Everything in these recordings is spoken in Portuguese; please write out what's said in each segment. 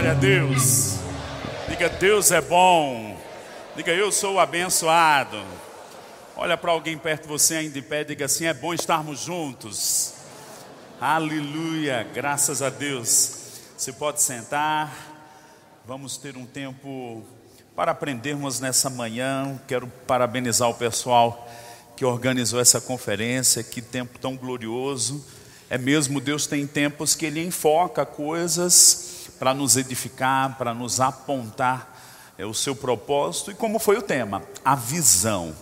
Glória a Deus. Diga, Deus é bom. Diga, eu sou abençoado. Olha para alguém perto de você ainda em pé, diga assim: é bom estarmos juntos. Aleluia, graças a Deus. Você pode sentar. Vamos ter um tempo para aprendermos nessa manhã. Quero parabenizar o pessoal que organizou essa conferência. Que tempo tão glorioso. É mesmo, Deus tem tempos que Ele enfoca coisas para nos edificar, para nos apontar é, o seu propósito. E como foi o tema? A visão.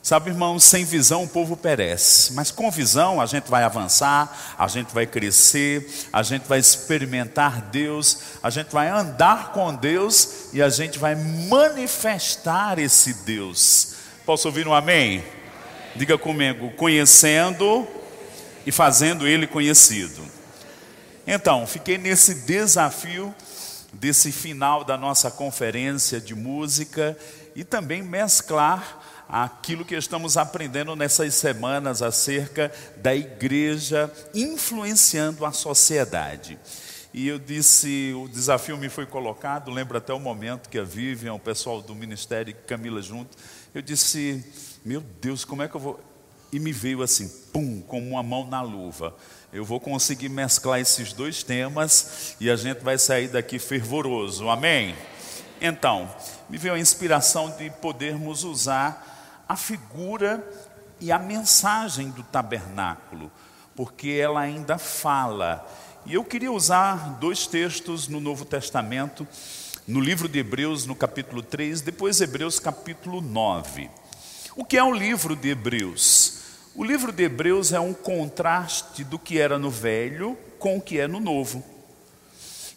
Sabe, irmãos, sem visão o povo perece, mas com visão a gente vai avançar, a gente vai crescer, a gente vai experimentar Deus, a gente vai andar com Deus e a gente vai manifestar esse Deus. Posso ouvir um amém? Diga comigo, conhecendo e fazendo ele conhecido. Então, fiquei nesse desafio desse final da nossa conferência de música e também mesclar aquilo que estamos aprendendo nessas semanas acerca da igreja influenciando a sociedade. E eu disse, o desafio me foi colocado, lembro até o momento que a Vivian, o pessoal do ministério, Camila junto, eu disse, meu Deus, como é que eu vou e me veio assim, pum, como uma mão na luva. Eu vou conseguir mesclar esses dois temas e a gente vai sair daqui fervoroso, amém? Então, me veio a inspiração de podermos usar a figura e a mensagem do tabernáculo, porque ela ainda fala. E eu queria usar dois textos no Novo Testamento, no livro de Hebreus, no capítulo 3, depois Hebreus, capítulo 9. O que é o livro de Hebreus? O livro de Hebreus é um contraste do que era no velho com o que é no novo.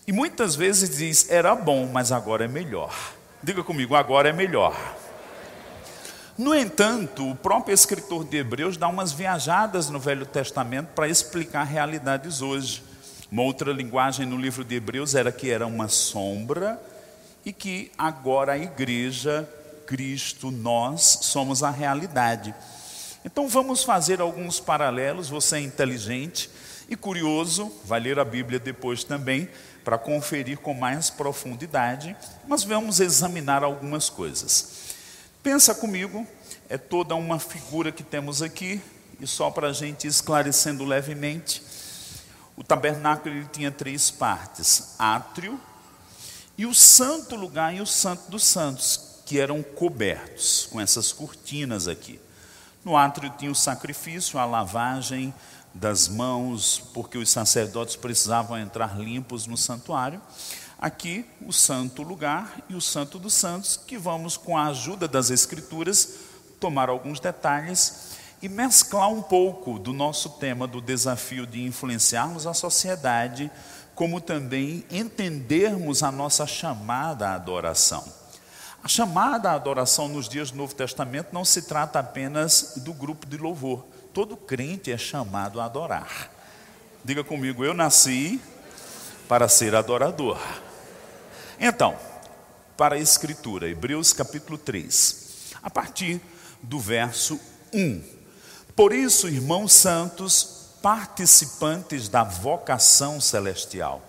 E muitas vezes diz, era bom, mas agora é melhor. Diga comigo, agora é melhor. No entanto, o próprio escritor de Hebreus dá umas viajadas no Velho Testamento para explicar realidades hoje. Uma outra linguagem no livro de Hebreus era que era uma sombra e que agora a igreja, Cristo, nós somos a realidade. Então vamos fazer alguns paralelos. Você é inteligente e curioso, vai ler a Bíblia depois também para conferir com mais profundidade, mas vamos examinar algumas coisas. Pensa comigo, é toda uma figura que temos aqui, e só para a gente esclarecendo levemente, o tabernáculo ele tinha três partes: átrio e o santo lugar e o santo dos santos, que eram cobertos com essas cortinas aqui. No átrio tinha o sacrifício, a lavagem das mãos, porque os sacerdotes precisavam entrar limpos no santuário. Aqui, o santo lugar e o santo dos santos, que vamos, com a ajuda das Escrituras, tomar alguns detalhes e mesclar um pouco do nosso tema do desafio de influenciarmos a sociedade, como também entendermos a nossa chamada à adoração. A chamada à adoração nos dias do Novo Testamento não se trata apenas do grupo de louvor. Todo crente é chamado a adorar. Diga comigo, eu nasci para ser adorador. Então, para a Escritura, Hebreus capítulo 3, a partir do verso 1. Por isso, irmãos santos, participantes da vocação celestial.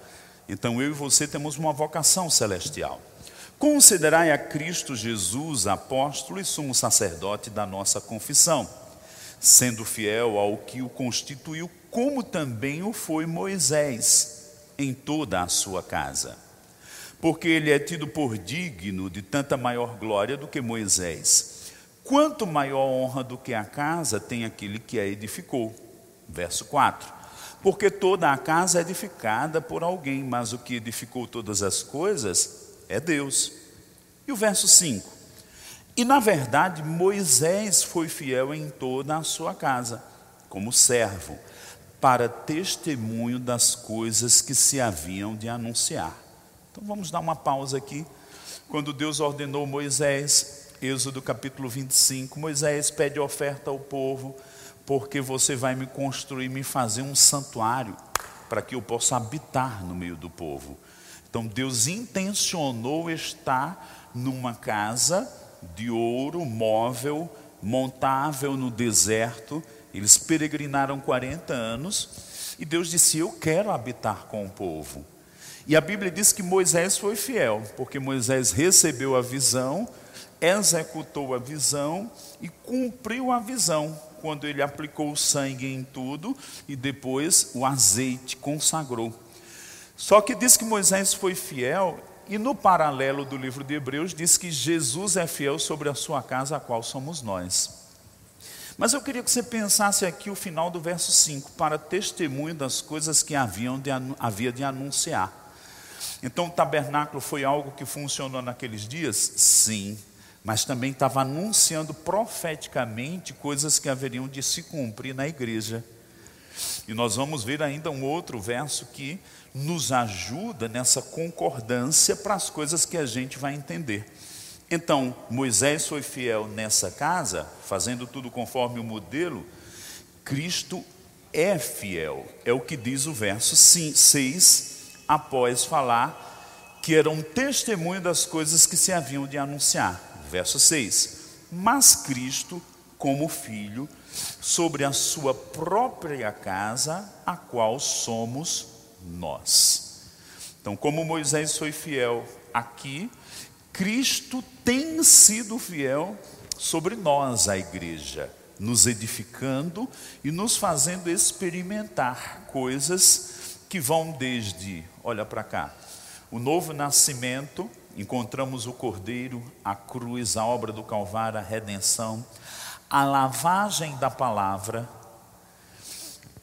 Então, eu e você temos uma vocação celestial. Considerai a Cristo Jesus, apóstolo e sumo sacerdote da nossa confissão, sendo fiel ao que o constituiu, como também o foi Moisés em toda a sua casa. Porque ele é tido por digno de tanta maior glória do que Moisés. Quanto maior honra do que a casa tem aquele que a edificou. Verso 4. Porque toda a casa é edificada por alguém, mas o que edificou todas as coisas é Deus. E o verso 5: E na verdade Moisés foi fiel em toda a sua casa, como servo, para testemunho das coisas que se haviam de anunciar. Então vamos dar uma pausa aqui. Quando Deus ordenou Moisés, Êxodo capítulo 25, Moisés pede oferta ao povo, porque você vai me construir, me fazer um santuário, para que eu possa habitar no meio do povo. Então Deus intencionou estar numa casa de ouro móvel, montável no deserto. Eles peregrinaram 40 anos e Deus disse: Eu quero habitar com o povo. E a Bíblia diz que Moisés foi fiel, porque Moisés recebeu a visão, executou a visão e cumpriu a visão quando ele aplicou o sangue em tudo e depois o azeite consagrou. Só que diz que Moisés foi fiel e no paralelo do livro de Hebreus diz que Jesus é fiel sobre a sua casa, a qual somos nós. Mas eu queria que você pensasse aqui o final do verso 5, para testemunho das coisas que haviam de, havia de anunciar. Então o tabernáculo foi algo que funcionou naqueles dias? Sim mas também estava anunciando profeticamente coisas que haveriam de se cumprir na igreja. E nós vamos ver ainda um outro verso que nos ajuda nessa concordância para as coisas que a gente vai entender. Então, Moisés foi fiel nessa casa, fazendo tudo conforme o modelo, Cristo é fiel, é o que diz o verso 6, após falar que era um testemunho das coisas que se haviam de anunciar. Verso 6: Mas Cristo, como filho, sobre a sua própria casa, a qual somos nós. Então, como Moisés foi fiel aqui, Cristo tem sido fiel sobre nós, a igreja, nos edificando e nos fazendo experimentar coisas que vão desde, olha para cá, o novo nascimento encontramos o Cordeiro, a cruz, a obra do Calvário, a redenção, a lavagem da palavra.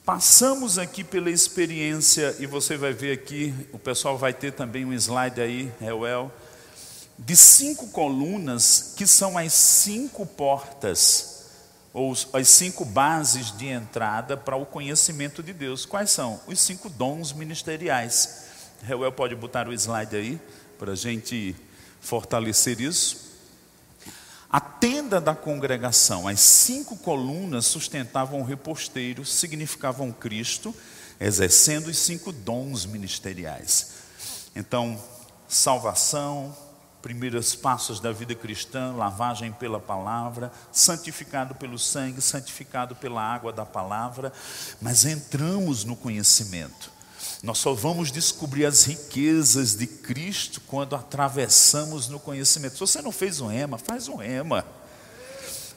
Passamos aqui pela experiência, e você vai ver aqui, o pessoal vai ter também um slide aí, Reuel, de cinco colunas que são as cinco portas, ou as cinco bases de entrada para o conhecimento de Deus. Quais são? Os cinco dons ministeriais. Reuel pode botar o slide aí para a gente fortalecer isso. A tenda da congregação, as cinco colunas sustentavam o reposteiro, significavam Cristo, exercendo os cinco dons ministeriais. Então, salvação, primeiros passos da vida cristã, lavagem pela palavra, santificado pelo sangue, santificado pela água da palavra, mas entramos no conhecimento. Nós só vamos descobrir as riquezas de Cristo quando atravessamos no conhecimento. Se você não fez um rema, faz um rema.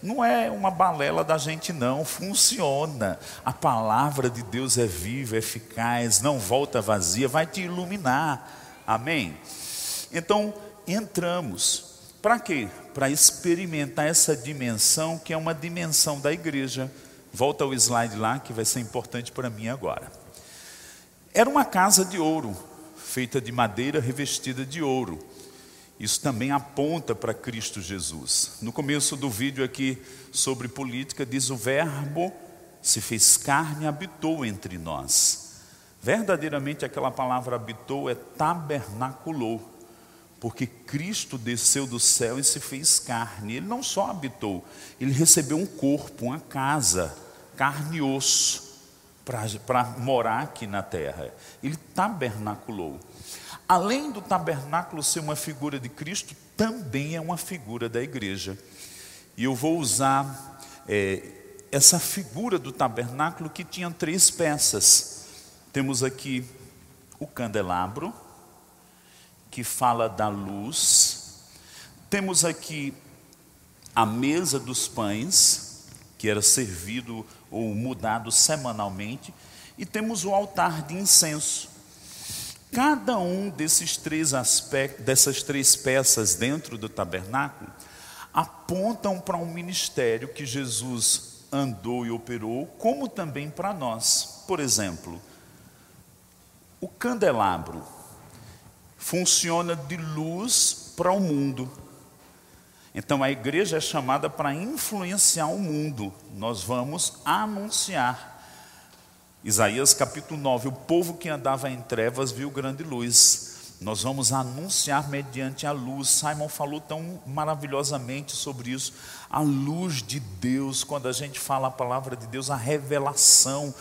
Não é uma balela da gente, não, funciona. A palavra de Deus é viva, eficaz, não volta vazia, vai te iluminar. Amém? Então, entramos. Para quê? Para experimentar essa dimensão que é uma dimensão da igreja. Volta ao slide lá que vai ser importante para mim agora. Era uma casa de ouro, feita de madeira revestida de ouro. Isso também aponta para Cristo Jesus. No começo do vídeo aqui sobre política, diz: O Verbo se fez carne e habitou entre nós. Verdadeiramente, aquela palavra habitou é tabernaculou, porque Cristo desceu do céu e se fez carne. Ele não só habitou, ele recebeu um corpo, uma casa, carne e osso para morar aqui na terra. Ele tabernaculou. Além do tabernáculo ser uma figura de Cristo, também é uma figura da igreja. E eu vou usar é, essa figura do tabernáculo que tinha três peças. Temos aqui o candelabro, que fala da luz. Temos aqui a mesa dos pães, que era servido ou mudado semanalmente, e temos o altar de incenso. Cada um desses três aspectos, dessas três peças dentro do tabernáculo, apontam para um ministério que Jesus andou e operou, como também para nós. Por exemplo, o candelabro funciona de luz para o mundo. Então a igreja é chamada para influenciar o mundo. Nós vamos anunciar. Isaías capítulo 9: O povo que andava em trevas viu grande luz. Nós vamos anunciar mediante a luz. Simon falou tão maravilhosamente sobre isso. A luz de Deus, quando a gente fala a palavra de Deus, a revelação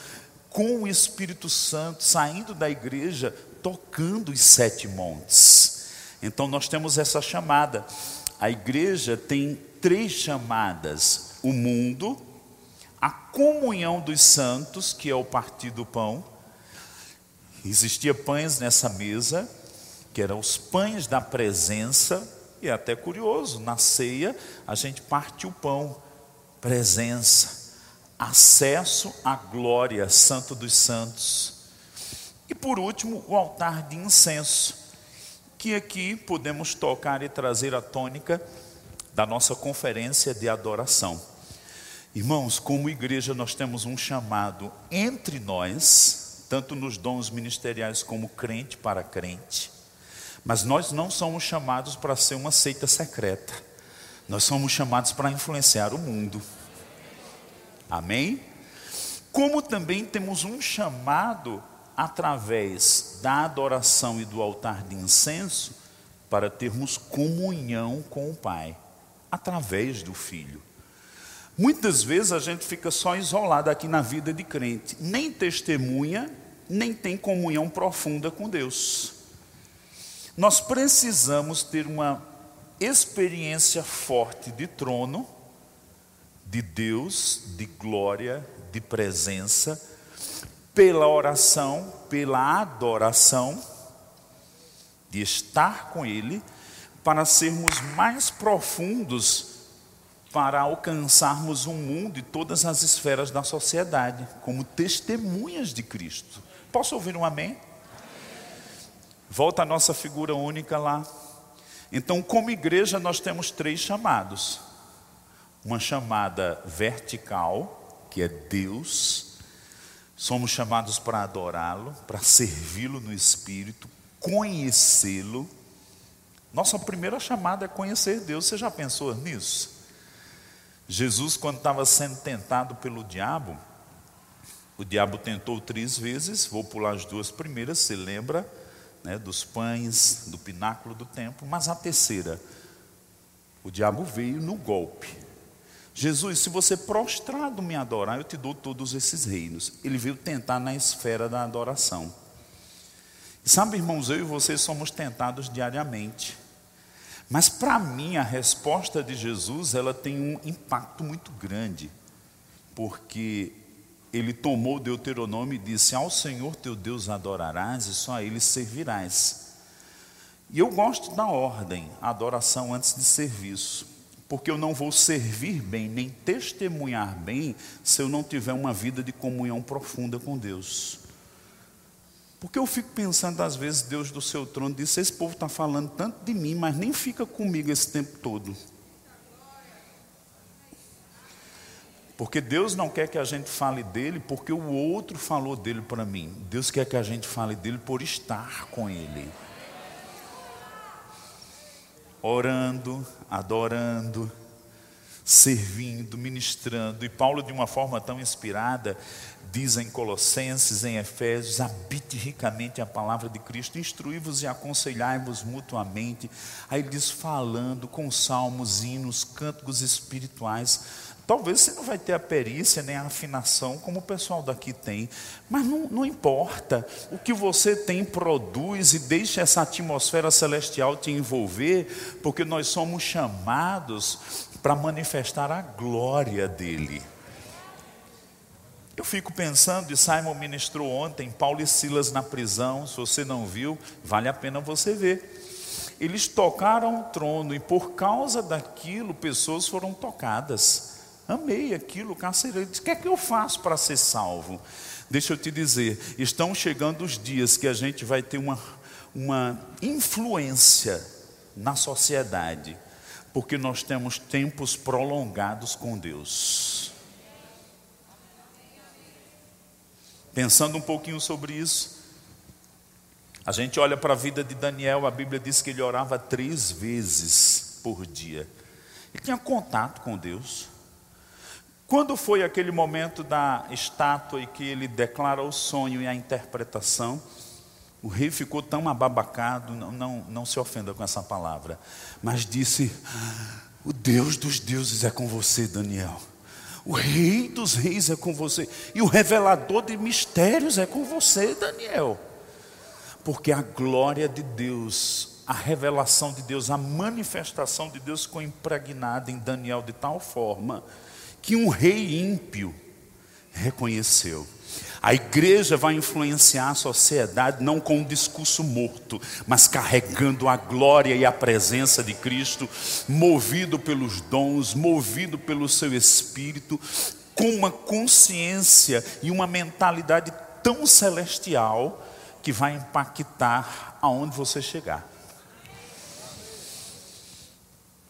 com o Espírito Santo saindo da igreja, tocando os sete montes. Então nós temos essa chamada a igreja tem três chamadas: o mundo, a comunhão dos santos, que é o partir do pão. Existia pães nessa mesa, que eram os pães da presença, e é até curioso, na ceia a gente parte o pão, presença, acesso à glória, Santo dos Santos. E por último, o altar de incenso, que aqui podemos tocar e trazer a tônica da nossa conferência de adoração. Irmãos, como igreja, nós temos um chamado entre nós, tanto nos dons ministeriais como crente para crente, mas nós não somos chamados para ser uma seita secreta, nós somos chamados para influenciar o mundo. Amém? Como também temos um chamado através da adoração e do altar de incenso para termos comunhão com o Pai, através do Filho. Muitas vezes a gente fica só isolado aqui na vida de crente, nem testemunha, nem tem comunhão profunda com Deus. Nós precisamos ter uma experiência forte de trono, de Deus, de glória, de presença, pela oração, pela adoração, de estar com Ele, para sermos mais profundos, para alcançarmos o mundo e todas as esferas da sociedade, como testemunhas de Cristo. Posso ouvir um amém? Volta a nossa figura única lá. Então, como igreja, nós temos três chamados: uma chamada vertical, que é Deus, somos chamados para adorá-lo, para servi-lo no espírito, conhecê-lo. Nossa primeira chamada é conhecer Deus. Você já pensou nisso? Jesus, quando estava sendo tentado pelo diabo, o diabo tentou três vezes, vou pular as duas primeiras, você lembra? né, dos pães, do pináculo do templo, mas a terceira, o diabo veio no golpe. Jesus, se você prostrado me adorar, eu te dou todos esses reinos. Ele veio tentar na esfera da adoração. E sabe, irmãos, eu e você somos tentados diariamente. Mas para mim a resposta de Jesus, ela tem um impacto muito grande. Porque ele tomou Deuteronômio e disse: Ao Senhor teu Deus adorarás e só a Ele servirás. E eu gosto da ordem, adoração antes de serviço, porque eu não vou servir bem, nem testemunhar bem, se eu não tiver uma vida de comunhão profunda com Deus. Porque eu fico pensando, às vezes, Deus do seu trono disse: Esse povo está falando tanto de mim, mas nem fica comigo esse tempo todo. Porque Deus não quer que a gente fale dele porque o outro falou dele para mim. Deus quer que a gente fale dele por estar com ele. Orando, adorando, servindo, ministrando. E Paulo, de uma forma tão inspirada, diz em Colossenses, em Efésios: habite ricamente a palavra de Cristo, instruí-vos e aconselhai-vos mutuamente. Aí ele diz: falando com salmos, hinos, cânticos espirituais Talvez você não vai ter a perícia nem a afinação como o pessoal daqui tem, mas não, não importa. O que você tem, produz e deixa essa atmosfera celestial te envolver, porque nós somos chamados para manifestar a glória dele. Eu fico pensando, e Simon ministrou ontem, Paulo e Silas na prisão, se você não viu, vale a pena você ver. Eles tocaram o trono e por causa daquilo pessoas foram tocadas. Amei aquilo, o carcereiro disse: O que é que eu faço para ser salvo? Deixa eu te dizer, estão chegando os dias que a gente vai ter uma, uma influência na sociedade, porque nós temos tempos prolongados com Deus. Pensando um pouquinho sobre isso, a gente olha para a vida de Daniel, a Bíblia diz que ele orava três vezes por dia. Ele tinha contato com Deus. Quando foi aquele momento da estátua e que ele declara o sonho e a interpretação, o rei ficou tão ababacado, não, não, não se ofenda com essa palavra, mas disse: O Deus dos deuses é com você, Daniel. O rei dos reis é com você. E o revelador de mistérios é com você, Daniel. Porque a glória de Deus, a revelação de Deus, a manifestação de Deus ficou impregnada em Daniel de tal forma que um rei ímpio reconheceu. A igreja vai influenciar a sociedade não com um discurso morto, mas carregando a glória e a presença de Cristo, movido pelos dons, movido pelo seu espírito, com uma consciência e uma mentalidade tão celestial que vai impactar aonde você chegar.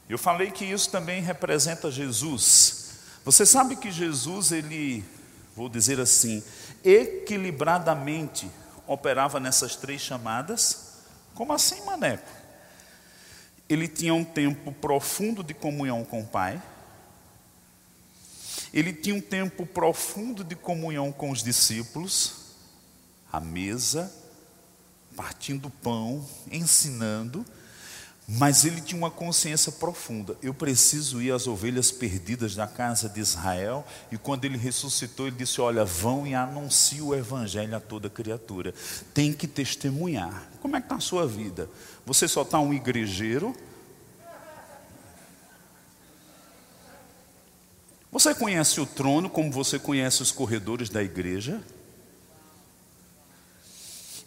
Eu falei que isso também representa Jesus. Você sabe que Jesus, ele, vou dizer assim, equilibradamente operava nessas três chamadas? Como assim, maneco? Ele tinha um tempo profundo de comunhão com o Pai. Ele tinha um tempo profundo de comunhão com os discípulos, à mesa, partindo pão, ensinando. Mas ele tinha uma consciência profunda. Eu preciso ir às ovelhas perdidas da casa de Israel. E quando ele ressuscitou, ele disse: Olha, vão e anunciem o evangelho a toda criatura. Tem que testemunhar. Como é que está a sua vida? Você só está um igrejeiro? Você conhece o trono como você conhece os corredores da igreja?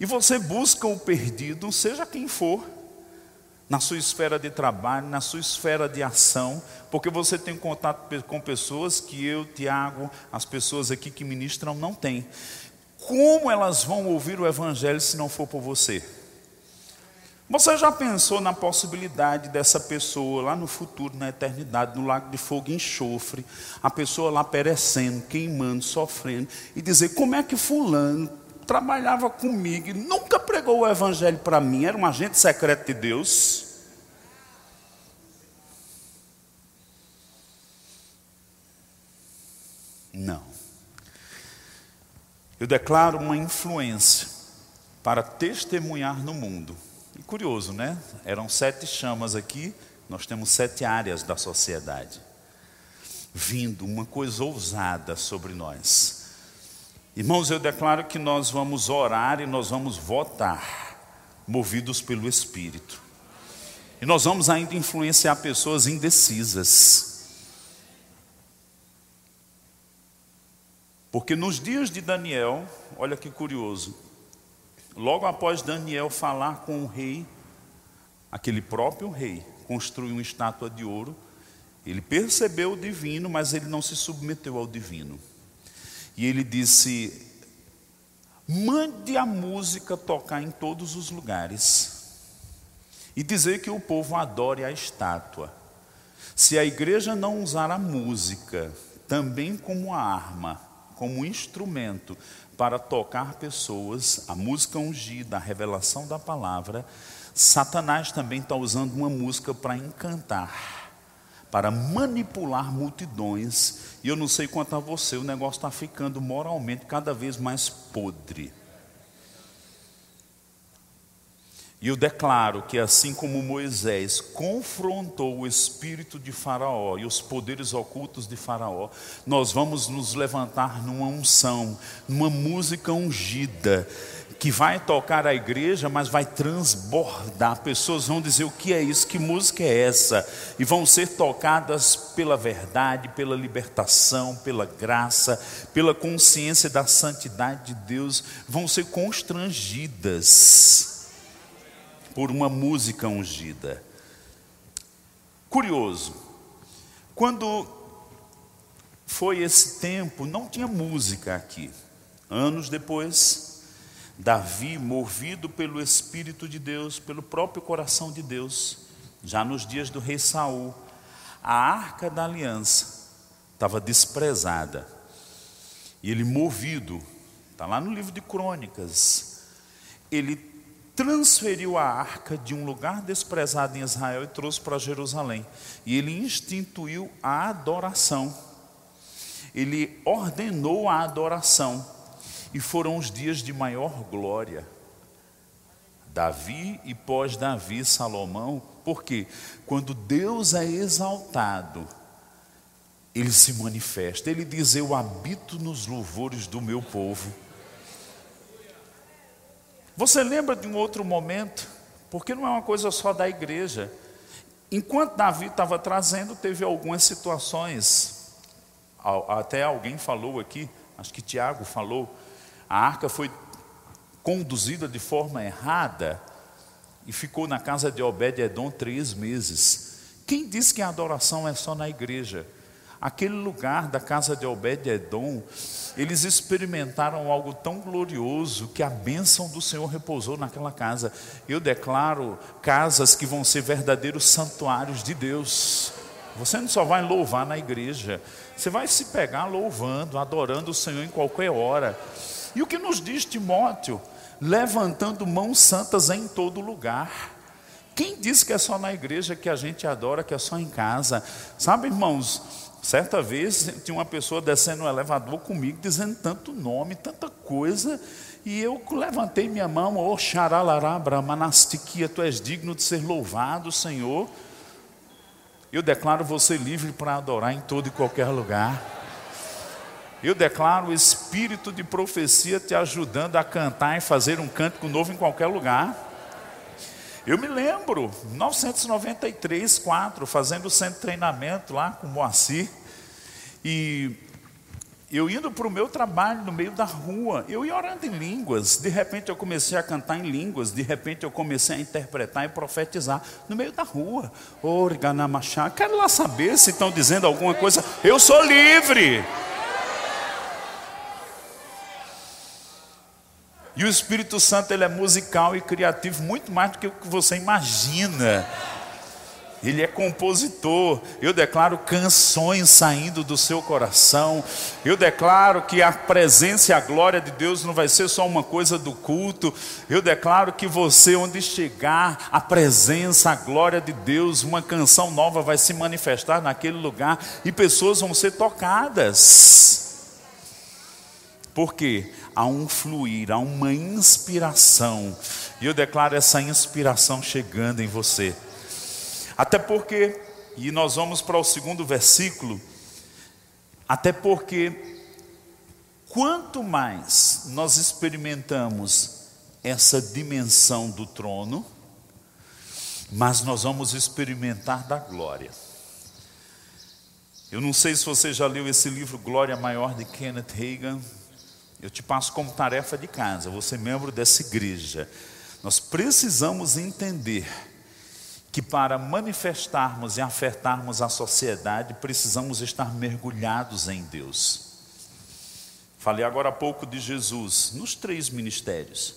E você busca o perdido, seja quem for na sua esfera de trabalho, na sua esfera de ação, porque você tem contato com pessoas que eu, Tiago, as pessoas aqui que ministram não têm. Como elas vão ouvir o Evangelho se não for por você? Você já pensou na possibilidade dessa pessoa lá no futuro, na eternidade, no lago de fogo e enxofre, a pessoa lá perecendo, queimando, sofrendo, e dizer: como é que Fulano trabalhava comigo e nunca pregou o evangelho para mim, era um agente secreto de Deus. Não. Eu declaro uma influência para testemunhar no mundo. E curioso, né? Eram sete chamas aqui, nós temos sete áreas da sociedade. Vindo uma coisa ousada sobre nós. Irmãos, eu declaro que nós vamos orar e nós vamos votar, movidos pelo Espírito. E nós vamos ainda influenciar pessoas indecisas. Porque nos dias de Daniel, olha que curioso, logo após Daniel falar com o rei, aquele próprio rei construiu uma estátua de ouro, ele percebeu o divino, mas ele não se submeteu ao divino. E ele disse: mande a música tocar em todos os lugares e dizer que o povo adore a estátua. Se a igreja não usar a música também como arma, como instrumento para tocar pessoas, a música ungida, a revelação da palavra, Satanás também está usando uma música para encantar para manipular multidões. E eu não sei quanto a você, o negócio está ficando moralmente cada vez mais podre. E eu declaro que assim como Moisés confrontou o espírito de Faraó e os poderes ocultos de Faraó, nós vamos nos levantar numa unção, numa música ungida, que vai tocar a igreja, mas vai transbordar. Pessoas vão dizer: o que é isso? Que música é essa? E vão ser tocadas pela verdade, pela libertação, pela graça, pela consciência da santidade de Deus, vão ser constrangidas por uma música ungida. Curioso, quando foi esse tempo, não tinha música aqui. Anos depois, Davi, movido pelo Espírito de Deus, pelo próprio coração de Deus, já nos dias do rei Saul, a arca da aliança estava desprezada. E ele, movido, está lá no livro de Crônicas, ele transferiu a arca de um lugar desprezado em Israel e trouxe para Jerusalém. E ele instituiu a adoração. Ele ordenou a adoração e foram os dias de maior glória. Davi e pós-Davi, Salomão, porque quando Deus é exaltado, ele se manifesta, ele diz: Eu habito nos louvores do meu povo. Você lembra de um outro momento? Porque não é uma coisa só da igreja. Enquanto Davi estava trazendo, teve algumas situações, até alguém falou aqui, acho que Tiago falou, a arca foi conduzida de forma errada e ficou na casa de Obed-Edom três meses. Quem diz que a adoração é só na igreja? Aquele lugar da casa de Obed-Edom, eles experimentaram algo tão glorioso que a bênção do Senhor repousou naquela casa. Eu declaro casas que vão ser verdadeiros santuários de Deus. Você não só vai louvar na igreja, você vai se pegar louvando, adorando o Senhor em qualquer hora. E o que nos diz Timóteo? Levantando mãos santas em todo lugar. Quem diz que é só na igreja que a gente adora, que é só em casa? Sabe, irmãos, certa vez tinha uma pessoa descendo no elevador comigo, dizendo tanto nome, tanta coisa, e eu levantei minha mão, oh xaralará, brahmanastiquia, tu és digno de ser louvado, Senhor. Eu declaro você livre para adorar em todo e qualquer lugar. Eu declaro o espírito de profecia te ajudando a cantar e fazer um cântico novo em qualquer lugar. Eu me lembro, 1993, 4, fazendo o centro de treinamento lá com o Moacir, e eu indo para o meu trabalho no meio da rua, eu ia orando em línguas, de repente eu comecei a cantar em línguas, de repente eu comecei a interpretar e profetizar no meio da rua. Organamachá, quero lá saber se estão dizendo alguma coisa, eu sou livre. E o Espírito Santo ele é musical e criativo muito mais do que o que você imagina. Ele é compositor. Eu declaro canções saindo do seu coração. Eu declaro que a presença e a glória de Deus não vai ser só uma coisa do culto. Eu declaro que você, onde chegar, a presença, a glória de Deus, uma canção nova vai se manifestar naquele lugar e pessoas vão ser tocadas. Por quê? Há um fluir, há uma inspiração. E eu declaro essa inspiração chegando em você. Até porque, e nós vamos para o segundo versículo, até porque, quanto mais nós experimentamos essa dimensão do trono, mas nós vamos experimentar da glória. Eu não sei se você já leu esse livro Glória Maior de Kenneth Reagan, eu te passo como tarefa de casa, você membro dessa igreja. Nós precisamos entender que para manifestarmos e afetarmos a sociedade, precisamos estar mergulhados em Deus. Falei agora há pouco de Jesus nos três ministérios: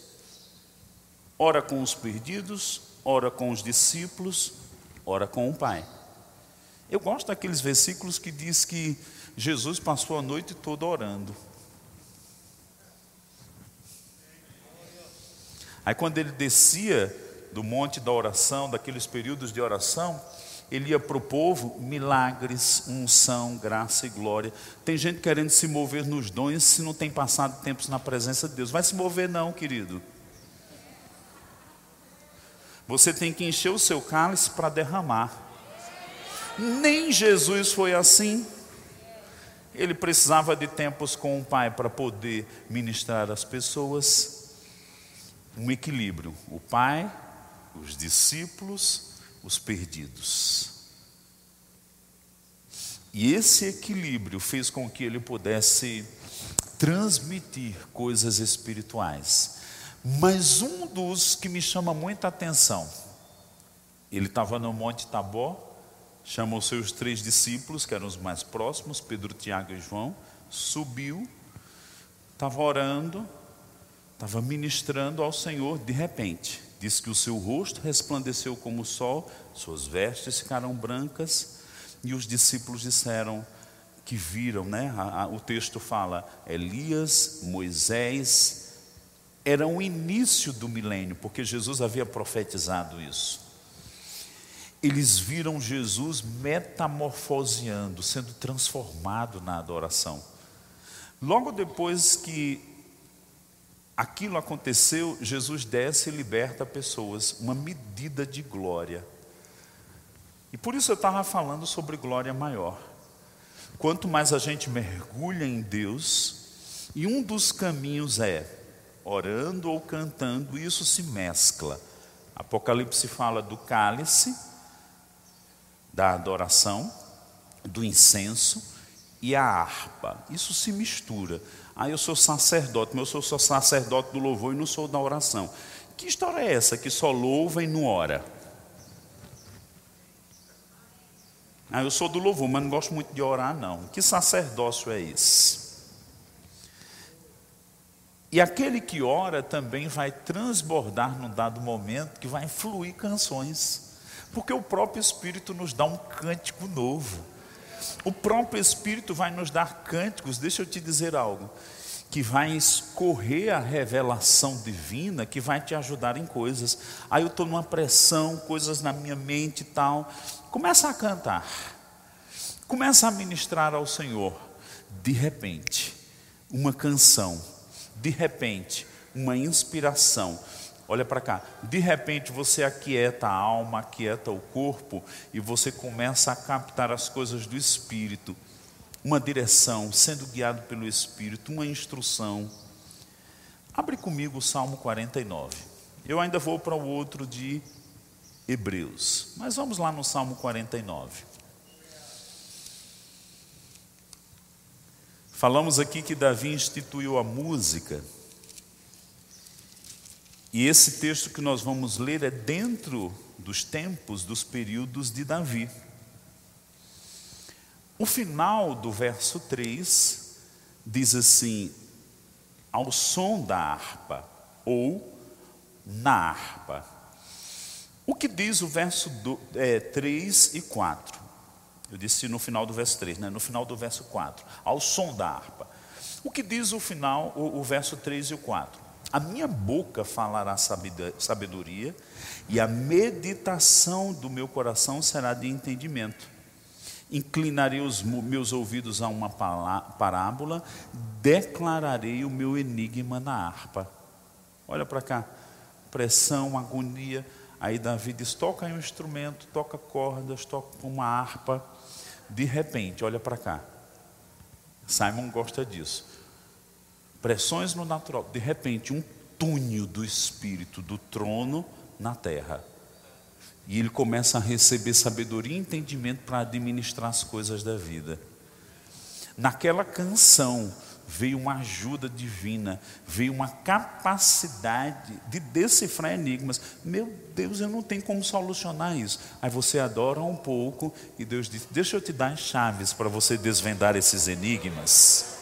ora com os perdidos, ora com os discípulos, ora com o Pai. Eu gosto daqueles versículos que diz que Jesus passou a noite toda orando. Aí quando ele descia do monte da oração, daqueles períodos de oração, ele ia para o povo, milagres, unção, graça e glória. Tem gente querendo se mover nos dons se não tem passado tempos na presença de Deus. Vai se mover não, querido. Você tem que encher o seu cálice para derramar. Nem Jesus foi assim. Ele precisava de tempos com o Pai para poder ministrar às pessoas um equilíbrio: o pai, os discípulos, os perdidos. E esse equilíbrio fez com que ele pudesse transmitir coisas espirituais. Mas um dos que me chama muita atenção, ele estava no Monte Tabor, chamou seus três discípulos, que eram os mais próximos, Pedro, Tiago e João, subiu, estava orando, estava ministrando ao Senhor de repente. Diz que o seu rosto resplandeceu como o sol, suas vestes ficaram brancas, e os discípulos disseram que viram, né? O texto fala: Elias, Moisés, era o início do milênio, porque Jesus havia profetizado isso. Eles viram Jesus metamorfoseando, sendo transformado na adoração. Logo depois que aquilo aconteceu, Jesus desce e liberta pessoas, uma medida de glória. E por isso eu estava falando sobre glória maior. Quanto mais a gente mergulha em Deus, e um dos caminhos é orando ou cantando, isso se mescla. Apocalipse fala do cálice, da adoração, do incenso e a harpa. Isso se mistura. Ah, eu sou sacerdote, mas eu sou sacerdote do louvor e não sou da oração. Que história é essa que só louva e não ora? Ah, eu sou do louvor, mas não gosto muito de orar, não. Que sacerdócio é esse? E aquele que ora também vai transbordar num dado momento que vai fluir canções. Porque o próprio Espírito nos dá um cântico novo. O próprio Espírito vai nos dar cânticos, deixa eu te dizer algo, que vai escorrer a revelação divina, que vai te ajudar em coisas. Aí eu estou numa pressão, coisas na minha mente e tal. Começa a cantar, começa a ministrar ao Senhor. De repente, uma canção, de repente, uma inspiração Olha para cá. De repente você aquieta a alma, aquieta o corpo e você começa a captar as coisas do Espírito. Uma direção, sendo guiado pelo Espírito, uma instrução. Abre comigo o Salmo 49. Eu ainda vou para o outro de Hebreus. Mas vamos lá no Salmo 49. Falamos aqui que Davi instituiu a música e esse texto que nós vamos ler é dentro dos tempos, dos períodos de Davi. O final do verso 3 diz assim: ao som da harpa, ou na harpa. O que diz o verso do, é, 3 e 4? Eu disse no final do verso 3, né? no final do verso 4, ao som da harpa. O que diz o final, o, o verso 3 e o 4? A minha boca falará sabedoria, e a meditação do meu coração será de entendimento. Inclinarei os meus ouvidos a uma parábola, declararei o meu enigma na harpa. Olha para cá, pressão, agonia. Aí Davi diz: toca um instrumento, toca cordas, toca uma harpa. De repente, olha para cá. Simon gosta disso pressões no natural, de repente, um túnel do Espírito do trono na terra. E ele começa a receber sabedoria e entendimento para administrar as coisas da vida. Naquela canção veio uma ajuda divina, veio uma capacidade de decifrar enigmas. Meu Deus, eu não tenho como solucionar isso. Aí você adora um pouco e Deus diz: Deixa eu te dar as chaves para você desvendar esses enigmas.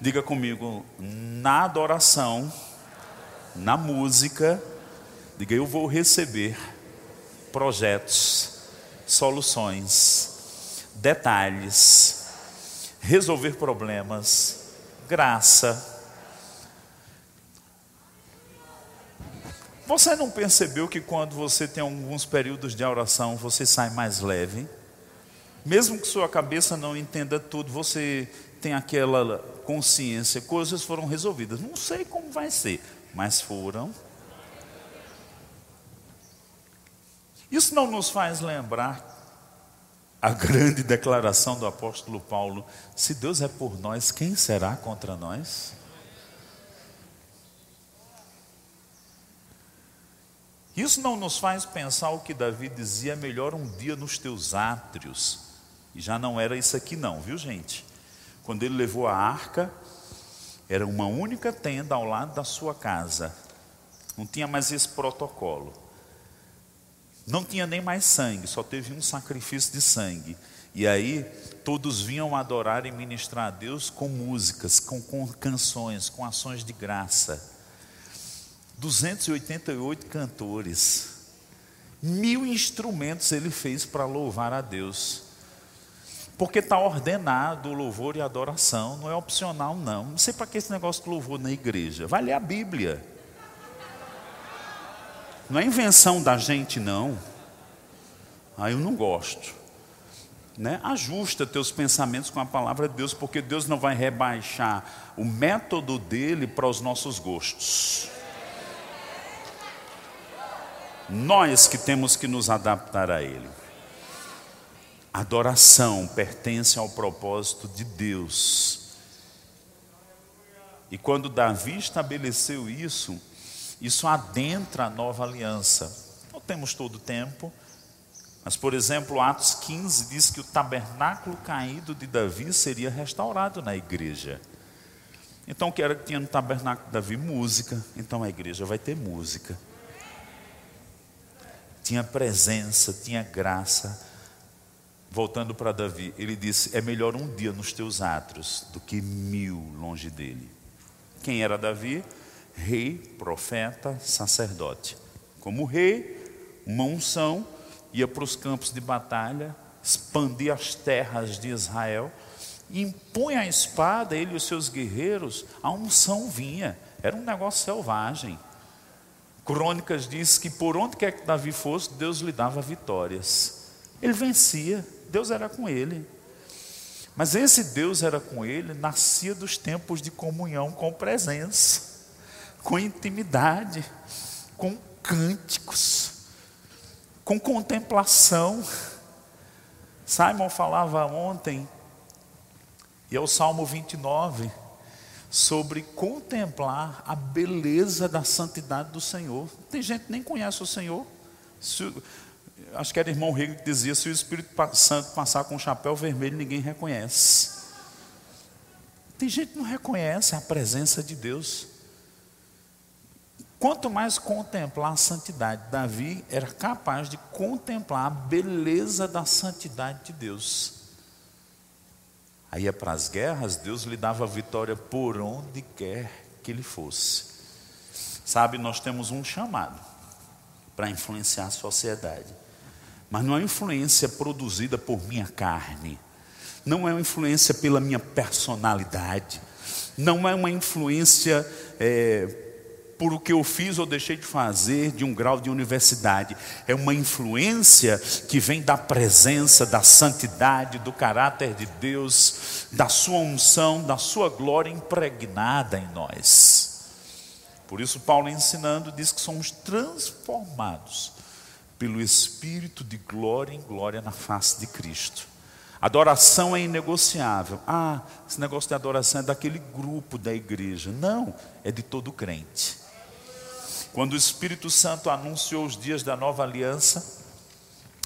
Diga comigo, na adoração, na música, diga eu vou receber projetos, soluções, detalhes, resolver problemas, graça. Você não percebeu que quando você tem alguns períodos de oração, você sai mais leve? Mesmo que sua cabeça não entenda tudo, você tem aquela consciência, coisas foram resolvidas. Não sei como vai ser, mas foram. Isso não nos faz lembrar a grande declaração do apóstolo Paulo: se Deus é por nós, quem será contra nós? Isso não nos faz pensar o que Davi dizia: é melhor um dia nos teus átrios. E já não era isso aqui, não, viu gente? Quando ele levou a arca, era uma única tenda ao lado da sua casa. Não tinha mais esse protocolo. Não tinha nem mais sangue, só teve um sacrifício de sangue. E aí todos vinham adorar e ministrar a Deus com músicas, com, com canções, com ações de graça. 288 cantores, mil instrumentos ele fez para louvar a Deus. Porque está ordenado o louvor e a adoração, não é opcional, não. Não sei para que esse negócio de louvor na igreja. Vai ler a Bíblia. Não é invenção da gente, não. Aí ah, eu não gosto. Né? Ajusta teus pensamentos com a palavra de Deus, porque Deus não vai rebaixar o método dele para os nossos gostos. Nós que temos que nos adaptar a ele. Adoração pertence ao propósito de Deus. E quando Davi estabeleceu isso, isso adentra a nova aliança. Não temos todo o tempo, mas, por exemplo, Atos 15 diz que o tabernáculo caído de Davi seria restaurado na igreja. Então, o que era que tinha no tabernáculo de Davi? Música. Então, a igreja vai ter música. Tinha presença, tinha graça. Voltando para Davi, ele disse: É melhor um dia nos teus atos do que mil longe dele. Quem era Davi? Rei, profeta, sacerdote. Como rei, uma unção, ia para os campos de batalha, expandia as terras de Israel impõe a espada, ele e os seus guerreiros, a unção vinha. Era um negócio selvagem. Crônicas diz que por onde quer que Davi fosse, Deus lhe dava vitórias. Ele vencia, Deus era com ele. Mas esse Deus era com ele, nascia dos tempos de comunhão com presença, com intimidade, com cânticos, com contemplação. Simon falava ontem e é o Salmo 29 sobre contemplar a beleza da santidade do Senhor. Tem gente que nem conhece o Senhor. Se, acho que era o irmão Rego que dizia: se o Espírito Santo passar com um chapéu vermelho, ninguém reconhece. Tem gente que não reconhece a presença de Deus. Quanto mais contemplar a santidade, Davi era capaz de contemplar a beleza da santidade de Deus. Aí ia para as guerras, Deus lhe dava vitória por onde quer que ele fosse. Sabe, nós temos um chamado para influenciar a sociedade, mas não é influência produzida por minha carne, não é uma influência pela minha personalidade, não é uma influência é, por o que eu fiz ou deixei de fazer de um grau de universidade. É uma influência que vem da presença, da santidade, do caráter de Deus, da sua unção, da sua glória impregnada em nós. Por isso, Paulo ensinando diz que somos transformados pelo Espírito de glória em glória na face de Cristo. Adoração é inegociável. Ah, esse negócio de adoração é daquele grupo da igreja. Não, é de todo crente. Quando o Espírito Santo anunciou os dias da nova aliança,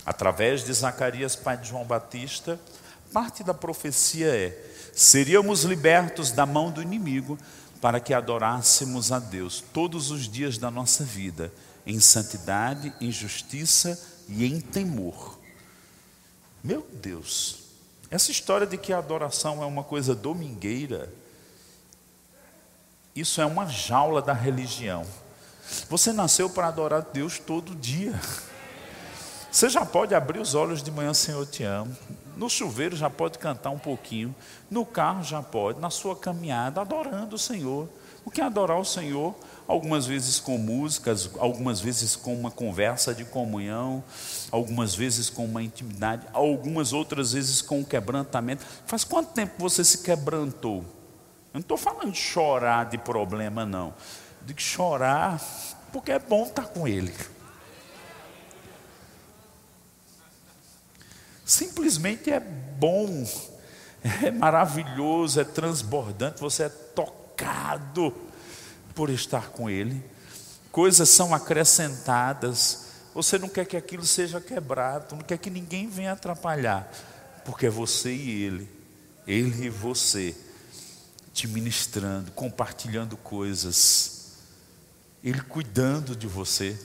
através de Zacarias, pai de João Batista, parte da profecia é: seríamos libertos da mão do inimigo para que adorássemos a Deus todos os dias da nossa vida, em santidade, em justiça e em temor. Meu Deus, essa história de que a adoração é uma coisa domingueira, isso é uma jaula da religião. Você nasceu para adorar Deus todo dia. Você já pode abrir os olhos de manhã, Senhor, te amo. No chuveiro já pode cantar um pouquinho. No carro já pode. Na sua caminhada, adorando o Senhor. O que é adorar o Senhor? Algumas vezes com músicas, algumas vezes com uma conversa de comunhão, algumas vezes com uma intimidade, algumas outras vezes com um quebrantamento. Faz quanto tempo você se quebrantou? Eu não estou falando de chorar de problema, não de chorar, porque é bom estar com Ele. Simplesmente é bom, é maravilhoso, é transbordante, você é tocado por estar com Ele. Coisas são acrescentadas, você não quer que aquilo seja quebrado, não quer que ninguém venha atrapalhar, porque é você e Ele, Ele e você, te ministrando, compartilhando coisas ele cuidando de você.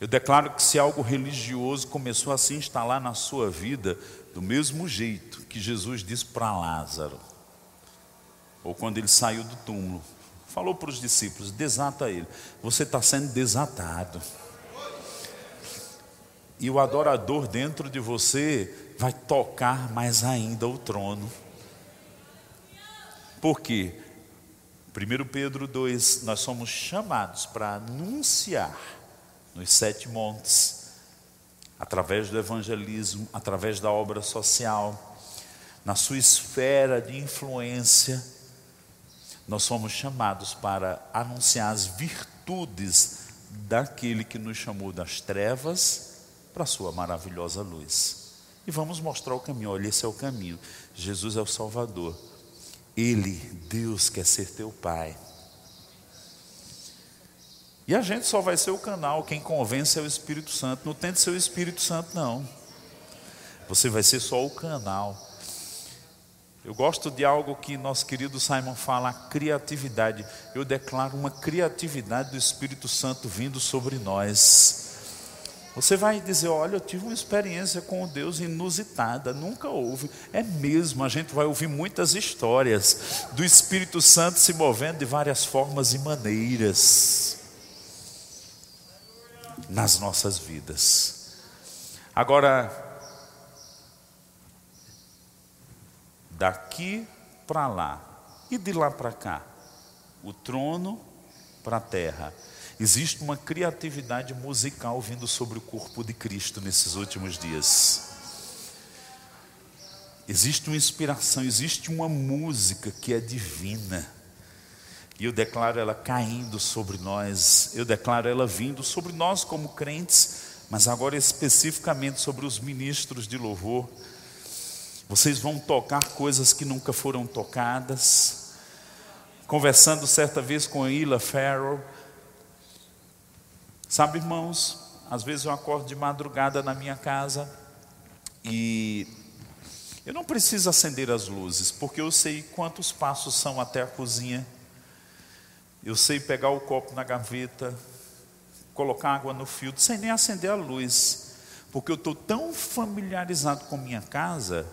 Eu declaro que se algo religioso começou a se instalar na sua vida, do mesmo jeito que Jesus disse para Lázaro, ou quando ele saiu do túmulo, falou para os discípulos: desata ele, você está sendo desatado. E o adorador dentro de você vai tocar mais ainda o trono. Por quê? 1 Pedro 2, nós somos chamados para anunciar nos sete montes, através do evangelismo, através da obra social, na sua esfera de influência, nós somos chamados para anunciar as virtudes daquele que nos chamou das trevas para a sua maravilhosa luz. E vamos mostrar o caminho. Olha, esse é o caminho. Jesus é o Salvador. Ele, Deus, quer ser teu Pai. E a gente só vai ser o canal, quem convence é o Espírito Santo. Não tente ser o Espírito Santo, não. Você vai ser só o canal. Eu gosto de algo que nosso querido Simon fala, criatividade. Eu declaro uma criatividade do Espírito Santo vindo sobre nós. Você vai dizer: Olha, eu tive uma experiência com Deus inusitada, nunca houve. É mesmo, a gente vai ouvir muitas histórias do Espírito Santo se movendo de várias formas e maneiras nas nossas vidas. Agora, daqui para lá e de lá para cá, o trono para a terra Existe uma criatividade musical vindo sobre o corpo de Cristo nesses últimos dias. Existe uma inspiração, existe uma música que é divina. E eu declaro ela caindo sobre nós, eu declaro ela vindo sobre nós como crentes, mas agora especificamente sobre os ministros de louvor. Vocês vão tocar coisas que nunca foram tocadas. Conversando certa vez com a Ila Farrell, Sabe, irmãos, às vezes eu acordo de madrugada na minha casa e eu não preciso acender as luzes, porque eu sei quantos passos são até a cozinha. Eu sei pegar o copo na gaveta, colocar água no filtro, sem nem acender a luz, porque eu estou tão familiarizado com minha casa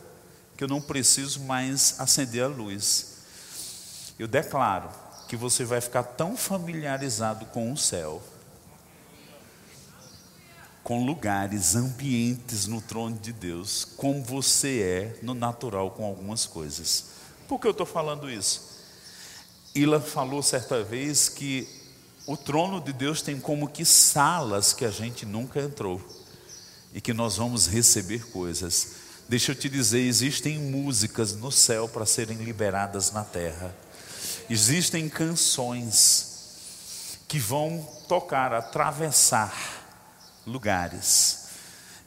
que eu não preciso mais acender a luz. Eu declaro que você vai ficar tão familiarizado com o céu com lugares, ambientes no trono de Deus, como você é no natural com algumas coisas. Por que eu estou falando isso? Ila falou certa vez que o trono de Deus tem como que salas que a gente nunca entrou e que nós vamos receber coisas. Deixa eu te dizer, existem músicas no céu para serem liberadas na terra. Existem canções que vão tocar, atravessar lugares.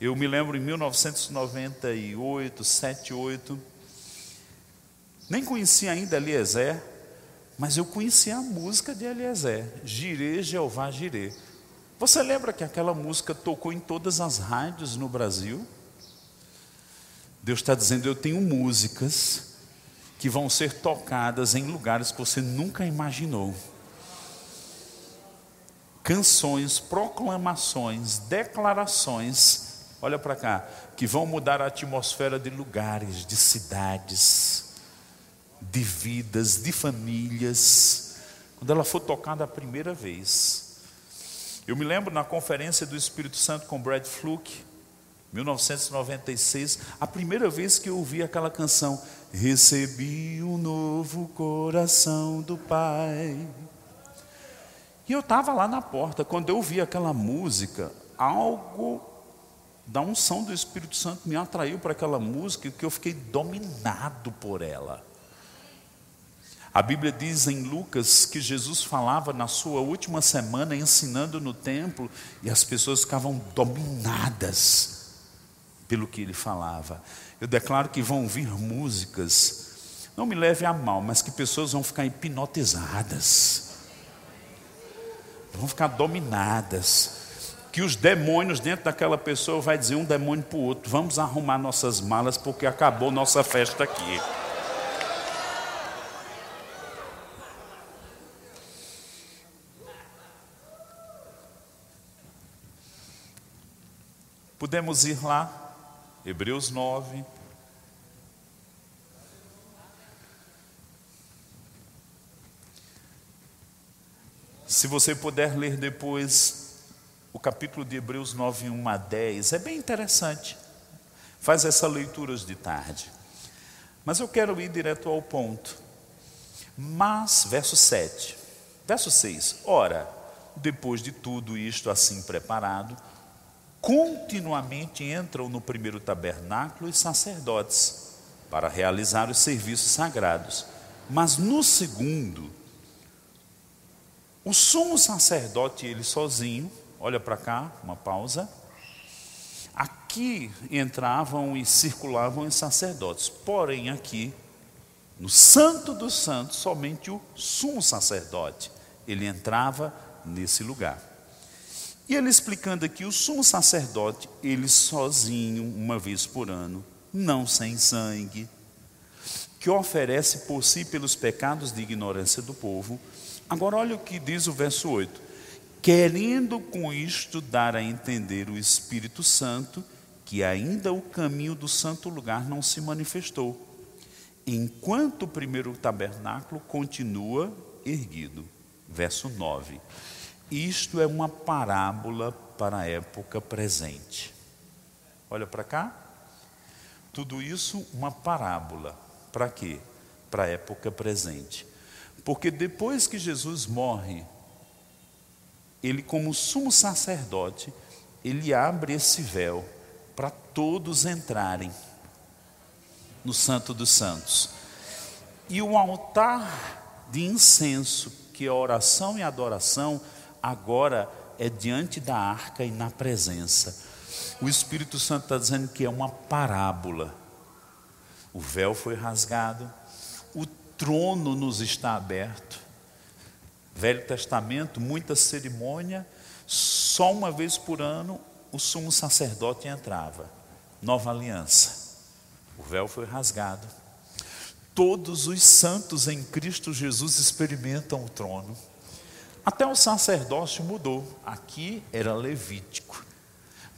Eu me lembro em 1998, 78, nem conhecia ainda Eliezer, mas eu conhecia a música de Eliezer, Girê, Jeová, Girê. Você lembra que aquela música tocou em todas as rádios no Brasil? Deus está dizendo: Eu tenho músicas que vão ser tocadas em lugares que você nunca imaginou canções, proclamações, declarações, olha para cá, que vão mudar a atmosfera de lugares, de cidades, de vidas, de famílias, quando ela for tocada a primeira vez. Eu me lembro na conferência do Espírito Santo com Brad Fluke, 1996, a primeira vez que eu ouvi aquela canção, Recebi um novo coração do Pai. E eu estava lá na porta, quando eu ouvi aquela música, algo da unção do Espírito Santo me atraiu para aquela música que eu fiquei dominado por ela. A Bíblia diz em Lucas que Jesus falava na sua última semana ensinando no templo e as pessoas ficavam dominadas pelo que ele falava. Eu declaro que vão ouvir músicas, não me leve a mal, mas que pessoas vão ficar hipnotizadas vão ficar dominadas. Que os demônios dentro daquela pessoa vai dizer um demônio para o outro: vamos arrumar nossas malas porque acabou nossa festa aqui. Podemos ir lá, Hebreus 9, Se você puder ler depois o capítulo de Hebreus 9, 1 a 10, é bem interessante. Faz essa leitura de tarde. Mas eu quero ir direto ao ponto. Mas, verso 7, verso 6: Ora, depois de tudo isto assim preparado, continuamente entram no primeiro tabernáculo os sacerdotes para realizar os serviços sagrados, mas no segundo, o sumo sacerdote, ele sozinho, olha para cá, uma pausa. Aqui entravam e circulavam os sacerdotes, porém aqui, no Santo dos Santos, somente o sumo sacerdote, ele entrava nesse lugar. E ele explicando aqui, o sumo sacerdote, ele sozinho, uma vez por ano, não sem sangue, que oferece por si pelos pecados de ignorância do povo. Agora, olha o que diz o verso 8: querendo com isto dar a entender o Espírito Santo que ainda o caminho do santo lugar não se manifestou, enquanto o primeiro tabernáculo continua erguido. Verso 9. Isto é uma parábola para a época presente. Olha para cá. Tudo isso uma parábola. Para quê? Para a época presente. Porque depois que Jesus morre, ele, como sumo sacerdote, ele abre esse véu para todos entrarem no Santo dos Santos. E o altar de incenso, que é oração e adoração, agora é diante da arca e na presença. O Espírito Santo está dizendo que é uma parábola. O véu foi rasgado, o trono nos está aberto. Velho Testamento, muita cerimônia, só uma vez por ano o sumo sacerdote entrava. Nova aliança. O véu foi rasgado. Todos os santos em Cristo Jesus experimentam o trono. Até o sacerdócio mudou. Aqui era levítico.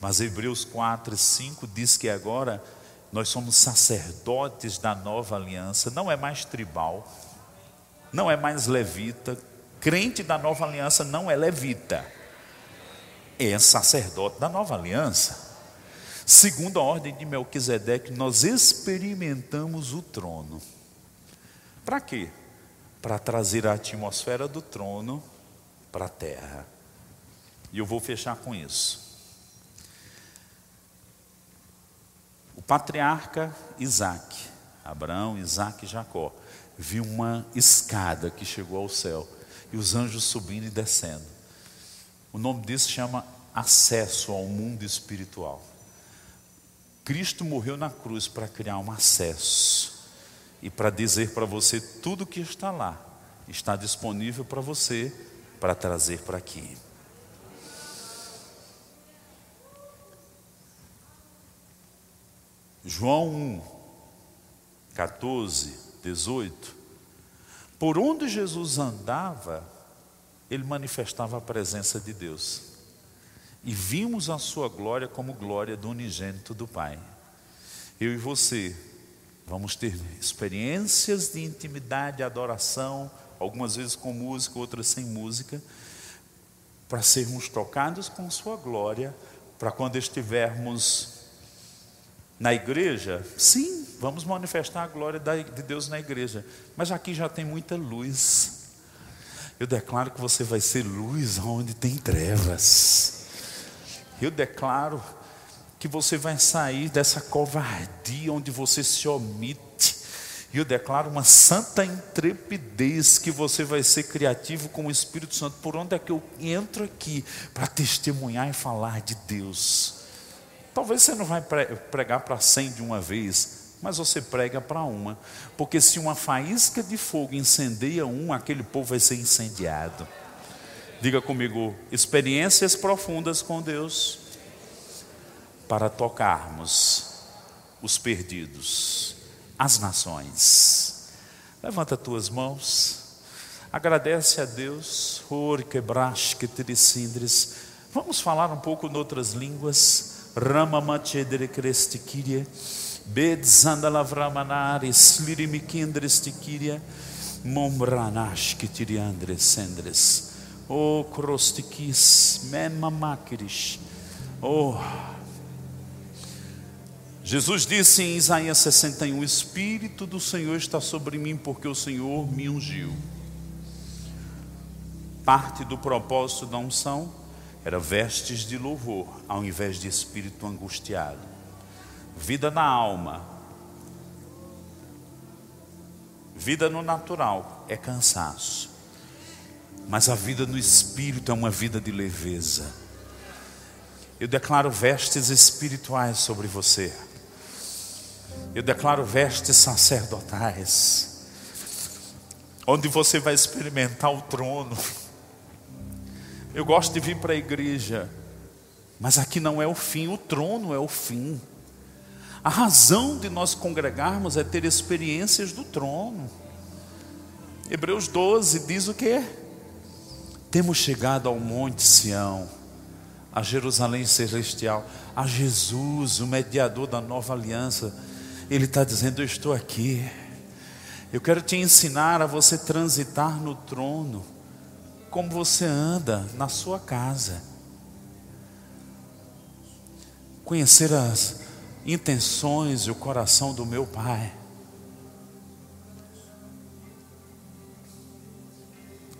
Mas Hebreus 4 e 5 diz que agora nós somos sacerdotes da nova aliança. Não é mais tribal, não é mais levita. Crente da nova aliança não é levita, é sacerdote da nova aliança. Segundo a ordem de Melquisedeque, nós experimentamos o trono. Para quê? Para trazer a atmosfera do trono para a terra. E eu vou fechar com isso. O patriarca Isaac, Abraão, Isaac e Jacó, viu uma escada que chegou ao céu e os anjos subindo e descendo. O nome disso chama acesso ao mundo espiritual. Cristo morreu na cruz para criar um acesso e para dizer para você tudo que está lá está disponível para você para trazer para aqui. João 1, 14, 18. Por onde Jesus andava, ele manifestava a presença de Deus. E vimos a sua glória como glória do unigênito do Pai. Eu e você vamos ter experiências de intimidade, adoração, algumas vezes com música, outras sem música, para sermos tocados com Sua glória, para quando estivermos na igreja, sim, vamos manifestar a glória de Deus na igreja, mas aqui já tem muita luz. Eu declaro que você vai ser luz onde tem trevas. Eu declaro que você vai sair dessa covardia onde você se omite e eu declaro uma santa intrepidez que você vai ser criativo com o Espírito Santo. Por onde é que eu entro aqui para testemunhar e falar de Deus? Talvez você não vai pregar para cem de uma vez, mas você prega para uma. Porque se uma faísca de fogo incendeia um, aquele povo vai ser incendiado. Diga comigo, experiências profundas com Deus para tocarmos os perdidos as nações. Levanta tuas mãos, agradece a Deus, Vamos falar um pouco em outras línguas. Rama Machedre Crestikiria, Bedzandalavramanares, Lirimikindrestikiria, Mombranash Kitiriandres Sendres, O Krostikis, Memamakirish, Oh, Jesus disse em Isaías 61: O Espírito do Senhor está sobre mim, porque o Senhor me ungiu. Parte do propósito da unção era vestes de louvor, ao invés de espírito angustiado. Vida na alma, vida no natural é cansaço, mas a vida no espírito é uma vida de leveza. Eu declaro vestes espirituais sobre você. Eu declaro vestes sacerdotais, onde você vai experimentar o trono. Eu gosto de vir para a igreja, mas aqui não é o fim, o trono é o fim. A razão de nós congregarmos é ter experiências do trono. Hebreus 12 diz o que? Temos chegado ao Monte Sião, a Jerusalém Celestial, a Jesus, o mediador da nova aliança. Ele está dizendo: Eu estou aqui. Eu quero te ensinar a você transitar no trono, como você anda na sua casa. Conhecer as intenções e o coração do meu Pai.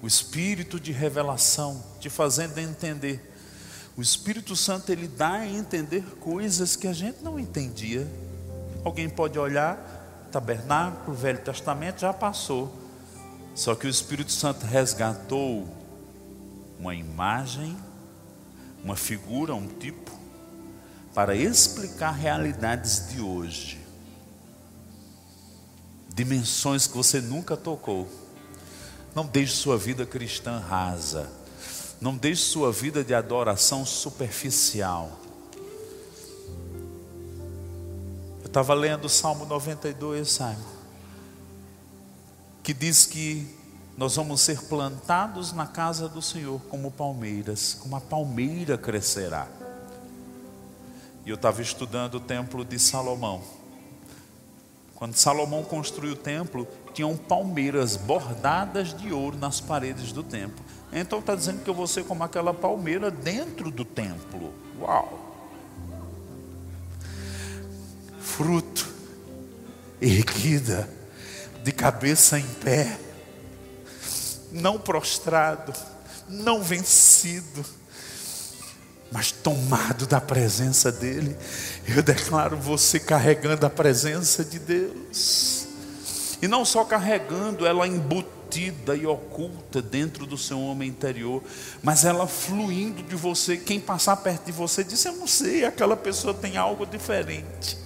O espírito de revelação, te fazendo entender. O Espírito Santo ele dá a entender coisas que a gente não entendia. Alguém pode olhar, tabernáculo, Velho Testamento já passou. Só que o Espírito Santo resgatou uma imagem, uma figura, um tipo para explicar realidades de hoje, dimensões que você nunca tocou. Não deixe sua vida cristã rasa, não deixe sua vida de adoração superficial. Estava lendo o Salmo 92, sabe? Que diz que nós vamos ser plantados na casa do Senhor como palmeiras, como a palmeira crescerá. E eu estava estudando o templo de Salomão. Quando Salomão construiu o templo, tinham palmeiras bordadas de ouro nas paredes do templo. Então está dizendo que eu vou ser como aquela palmeira dentro do templo. Uau! Fruto, erguida, de cabeça em pé, não prostrado, não vencido mas tomado da presença dEle, eu declaro você carregando a presença de Deus, e não só carregando, ela embutida e oculta dentro do seu homem interior, mas ela fluindo de você. Quem passar perto de você diz: Eu não sei, aquela pessoa tem algo diferente.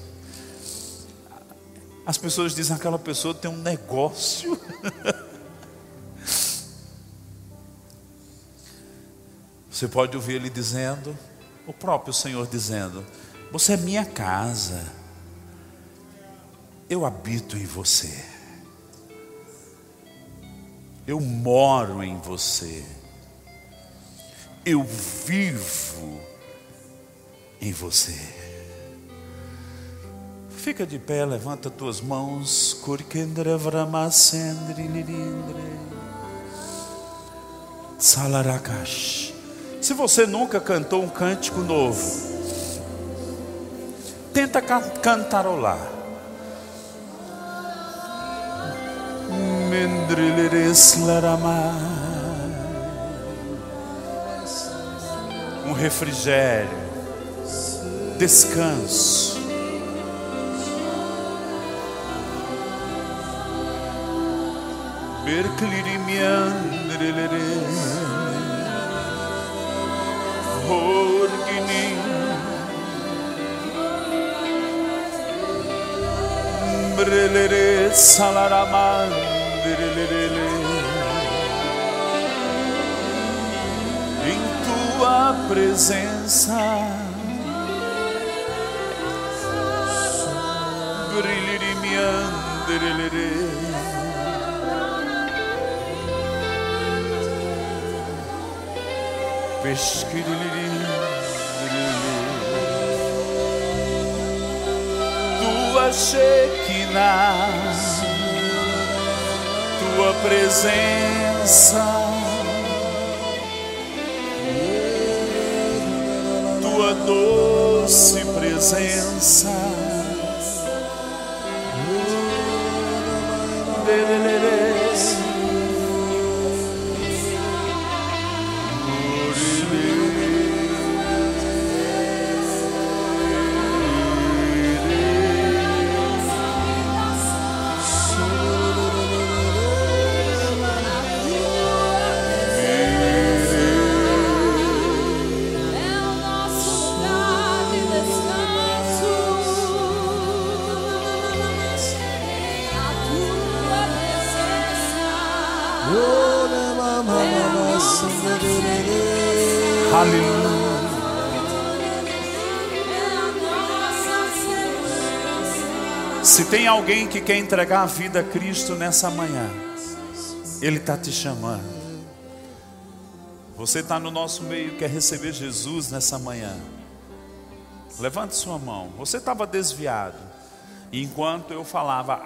As pessoas dizem: aquela pessoa tem um negócio. Você pode ouvir ele dizendo, o próprio Senhor dizendo: Você é minha casa, eu habito em você, eu moro em você, eu vivo em você. Fica de pé, levanta tuas mãos. Kurkendra vramasendri lirindre. Salarakash. Se você nunca cantou um cântico novo, tenta cantarolar. Um refrigério, descanso. Berclirimiandrelere. Horginin Brelere salaraman Em tua presença. Brilhirimian Tua Shekinah, tua presença, tua doce presença. Tem alguém que quer entregar a vida a Cristo nessa manhã, Ele está te chamando. Você está no nosso meio, quer receber Jesus nessa manhã. Levante sua mão. Você estava desviado. Enquanto eu falava,